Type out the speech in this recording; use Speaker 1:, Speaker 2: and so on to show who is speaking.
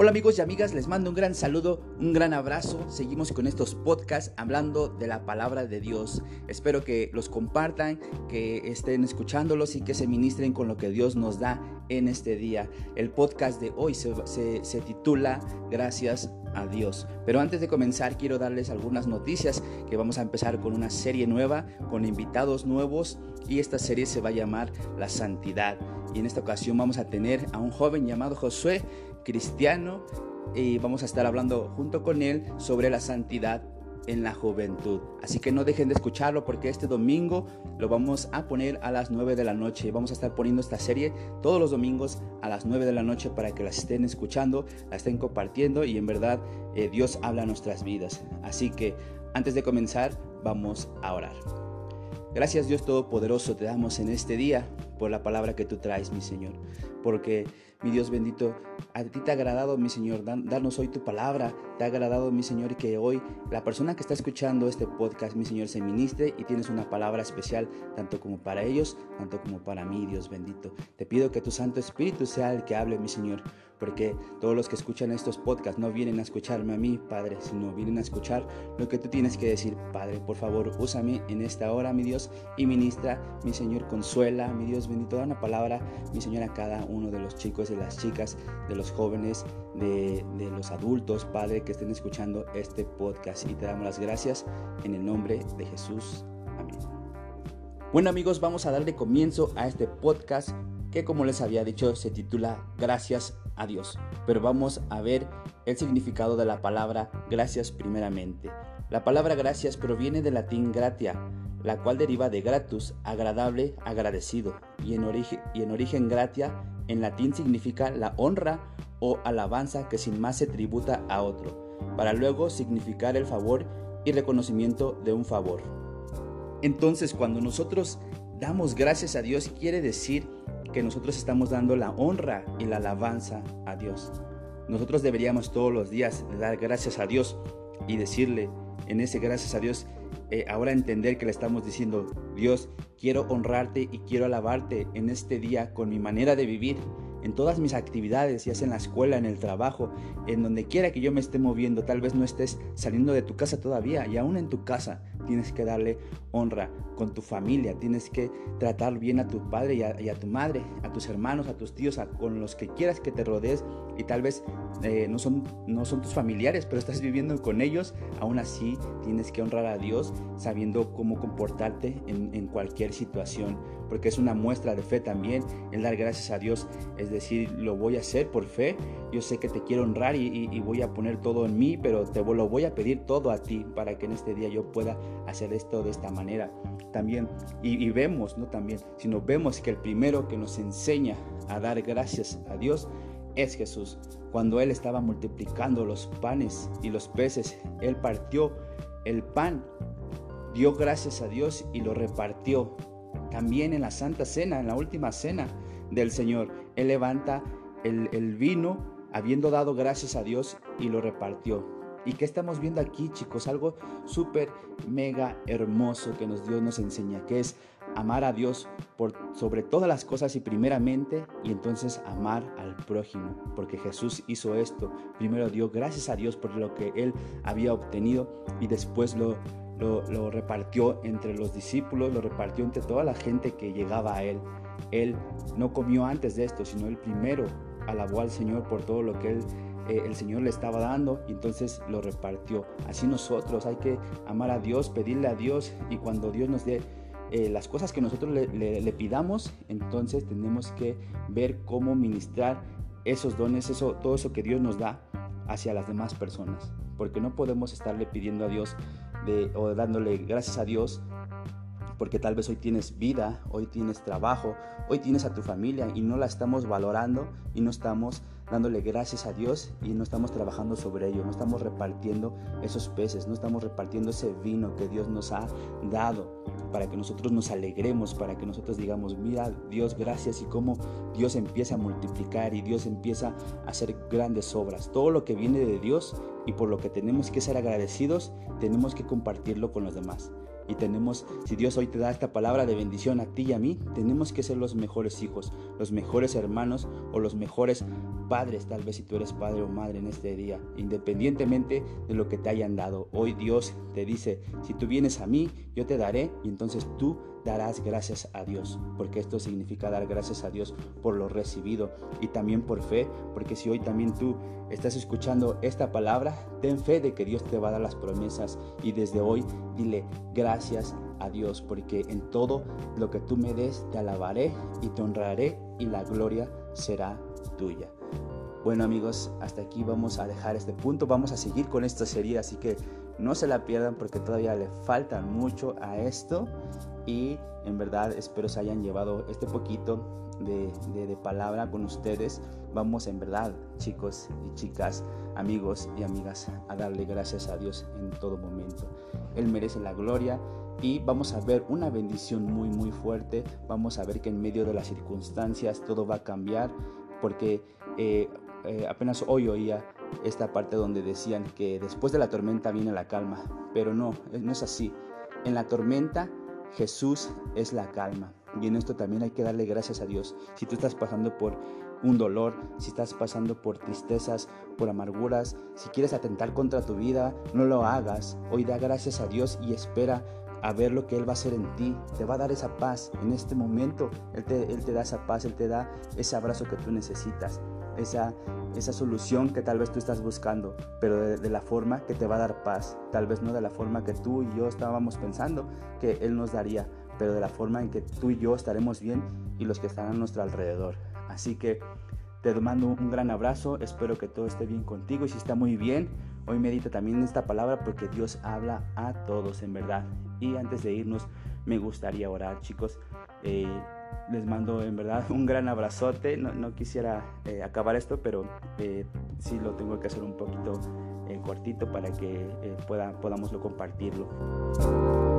Speaker 1: Hola amigos y amigas, les mando un gran saludo, un gran abrazo. Seguimos con estos podcasts hablando de la palabra de Dios. Espero que los compartan, que estén escuchándolos y que se ministren con lo que Dios nos da en este día. El podcast de hoy se, se titula Gracias a Dios. Pero antes de comenzar quiero darles algunas noticias que vamos a empezar con una serie nueva, con invitados nuevos y esta serie se va a llamar La Santidad. Y en esta ocasión vamos a tener a un joven llamado Josué cristiano y vamos a estar hablando junto con él sobre la santidad en la juventud. Así que no dejen de escucharlo porque este domingo lo vamos a poner a las 9 de la noche. Vamos a estar poniendo esta serie todos los domingos a las 9 de la noche para que la estén escuchando, la estén compartiendo y en verdad eh, Dios habla a nuestras vidas. Así que antes de comenzar vamos a orar. Gracias Dios Todopoderoso te damos en este día por la palabra que tú traes, mi Señor. Porque mi Dios bendito, a ti te ha agradado, mi Señor, darnos hoy tu palabra. Te ha agradado, mi Señor, que hoy la persona que está escuchando este podcast, mi Señor, se ministre y tienes una palabra especial, tanto como para ellos, tanto como para mí, Dios bendito. Te pido que tu Santo Espíritu sea el que hable, mi Señor, porque todos los que escuchan estos podcasts no vienen a escucharme a mí, Padre, sino vienen a escuchar lo que tú tienes que decir, Padre. Por favor, úsame en esta hora, mi Dios, y ministra, mi Señor, consuela, mi Dios bendito, da una palabra, mi Señor, a cada uno de los chicos de las chicas, de los jóvenes, de, los adultos, Padre, que estén escuchando este podcast. Y te damos las gracias en el nombre de Jesús. Amén. Bueno amigos, vamos a darle comienzo a este podcast que como les había dicho se titula Gracias a Dios. Pero vamos a ver el significado de la palabra gracias primeramente. La palabra gracias proviene del latín gratia, la cual deriva de gratus, agradable, agradecido, y en, origen, y en origen gratia en latín significa la honra o alabanza que sin más se tributa a otro, para luego significar el favor y reconocimiento de un favor. Entonces cuando nosotros damos gracias a Dios quiere decir que nosotros estamos dando la honra y la alabanza a Dios. Nosotros deberíamos todos los días dar gracias a Dios y decirle en ese gracias a Dios, eh, ahora entender que le estamos diciendo, Dios, quiero honrarte y quiero alabarte en este día con mi manera de vivir, en todas mis actividades, ya sea en la escuela, en el trabajo, en donde quiera que yo me esté moviendo, tal vez no estés saliendo de tu casa todavía y aún en tu casa tienes que darle honra con tu familia, tienes que tratar bien a tu padre y a, tu madre, a tus hermanos, a tus tíos, a, con los que quieras que te rodees y tal vez eh, no, son, no son tus familiares, pero estás viviendo con ellos, aún así tienes que honrar a Dios sabiendo cómo comportarte en, cualquier situación, porque es una muestra de fe también el dar gracias a Dios, es decir, lo voy a hacer por fe, yo sé que te quiero honrar y, y voy a poner todo en mí, pero te lo voy a pedir todo a ti para que en este día yo pueda hacer esto de esta manera también. Y, vemos, no también, sino vemos que el primero que nos enseña a dar gracias a Dios es Jesús. Cuando Él estaba multiplicando los panes y los peces, Él partió el pan, dio gracias a Dios y lo repartió. También en la Santa Cena, en la última cena del Señor, Él levanta el, el vino habiendo dado gracias a Dios y lo repartió. ¿Y qué estamos viendo aquí, chicos? Algo súper, mega hermoso que nos Dios nos enseña, que es amar a Dios por sobre todas las cosas y primeramente, y entonces amar al prójimo, porque Jesús hizo esto. Primero dio gracias a Dios por lo que él había obtenido y después lo, lo, lo repartió entre los discípulos, lo repartió entre toda la gente que llegaba a él. Él no comió antes de esto, sino él primero alabó al Señor por todo lo que él eh, el Señor le estaba dando y entonces lo repartió. Así nosotros hay que amar a Dios, pedirle a Dios y cuando Dios nos dé eh, las cosas que nosotros le, pidamos, entonces tenemos que ver cómo ministrar esos dones, eso, todo eso que Dios nos da hacia las demás personas. Porque no podemos estarle pidiendo a Dios o dándole gracias a Dios porque tal vez hoy tienes vida, hoy tienes trabajo, hoy tienes a tu familia y no la estamos valorando y no estamos dándole gracias a Dios y no estamos trabajando sobre ello, no estamos repartiendo esos peces, no estamos repartiendo ese vino que Dios nos ha dado para que nosotros nos alegremos, para que nosotros digamos, mira Dios, gracias y cómo Dios empieza a multiplicar y Dios empieza a hacer grandes obras. Todo lo que viene de Dios y por lo que tenemos que ser agradecidos, tenemos que compartirlo con los demás. Y tenemos, si Dios hoy te da esta palabra de bendición a ti y a mí, tenemos que ser los mejores hijos, los mejores hermanos o los mejores padres, tal vez si tú eres padre o madre en este día, independientemente de lo que te hayan dado. Hoy Dios te dice, si tú vienes a mí, yo te daré y entonces tú darás gracias a Dios, porque esto significa dar gracias a Dios por lo recibido y también por fe, porque si hoy también tú estás escuchando esta palabra, ten fe de que Dios te va a dar las promesas y desde hoy dile gracias a Dios, porque en todo lo que tú me des te alabaré y te honraré y la gloria será tuya. Bueno amigos, hasta aquí vamos a dejar este punto, vamos a seguir con esta serie, así que no se la pierdan porque todavía le falta mucho a esto y en verdad espero se hayan llevado este poquito de, de, palabra con ustedes. Vamos en verdad, chicos y chicas, amigos y amigas, a darle gracias a Dios en todo momento. Él merece la gloria y vamos a ver una bendición muy muy fuerte. Vamos a ver que en medio de las circunstancias todo va a cambiar porque eh, eh, apenas hoy oía esta parte donde decían que después de la tormenta viene la calma, pero no, no es así. En la tormenta Jesús es la calma. Y en esto también hay que darle gracias a Dios. Si tú estás pasando por un dolor, si estás pasando por tristezas, por amarguras, si quieres atentar contra tu vida, no lo hagas. Hoy da gracias a Dios y espera a ver lo que Él va a hacer en ti. Te va a dar esa paz en este momento. Él te da esa paz, Él te da ese abrazo que tú necesitas esa, esa solución que tal vez tú estás buscando, pero de, la forma que te va a dar paz, tal vez no de la forma que tú y yo estábamos pensando que Él nos daría, pero de la forma en que tú y yo estaremos bien y los que están a nuestro alrededor. Así que te mando un gran abrazo, espero que todo esté bien contigo y si está muy bien, hoy medita también esta palabra porque Dios habla a todos en verdad. Y antes de irnos, me gustaría orar, chicos. Eh, les mando en verdad un gran abrazote. No, quisiera eh, acabar esto, pero eh, sí lo tengo que hacer un poquito eh, cortito para que podamos compartirlo.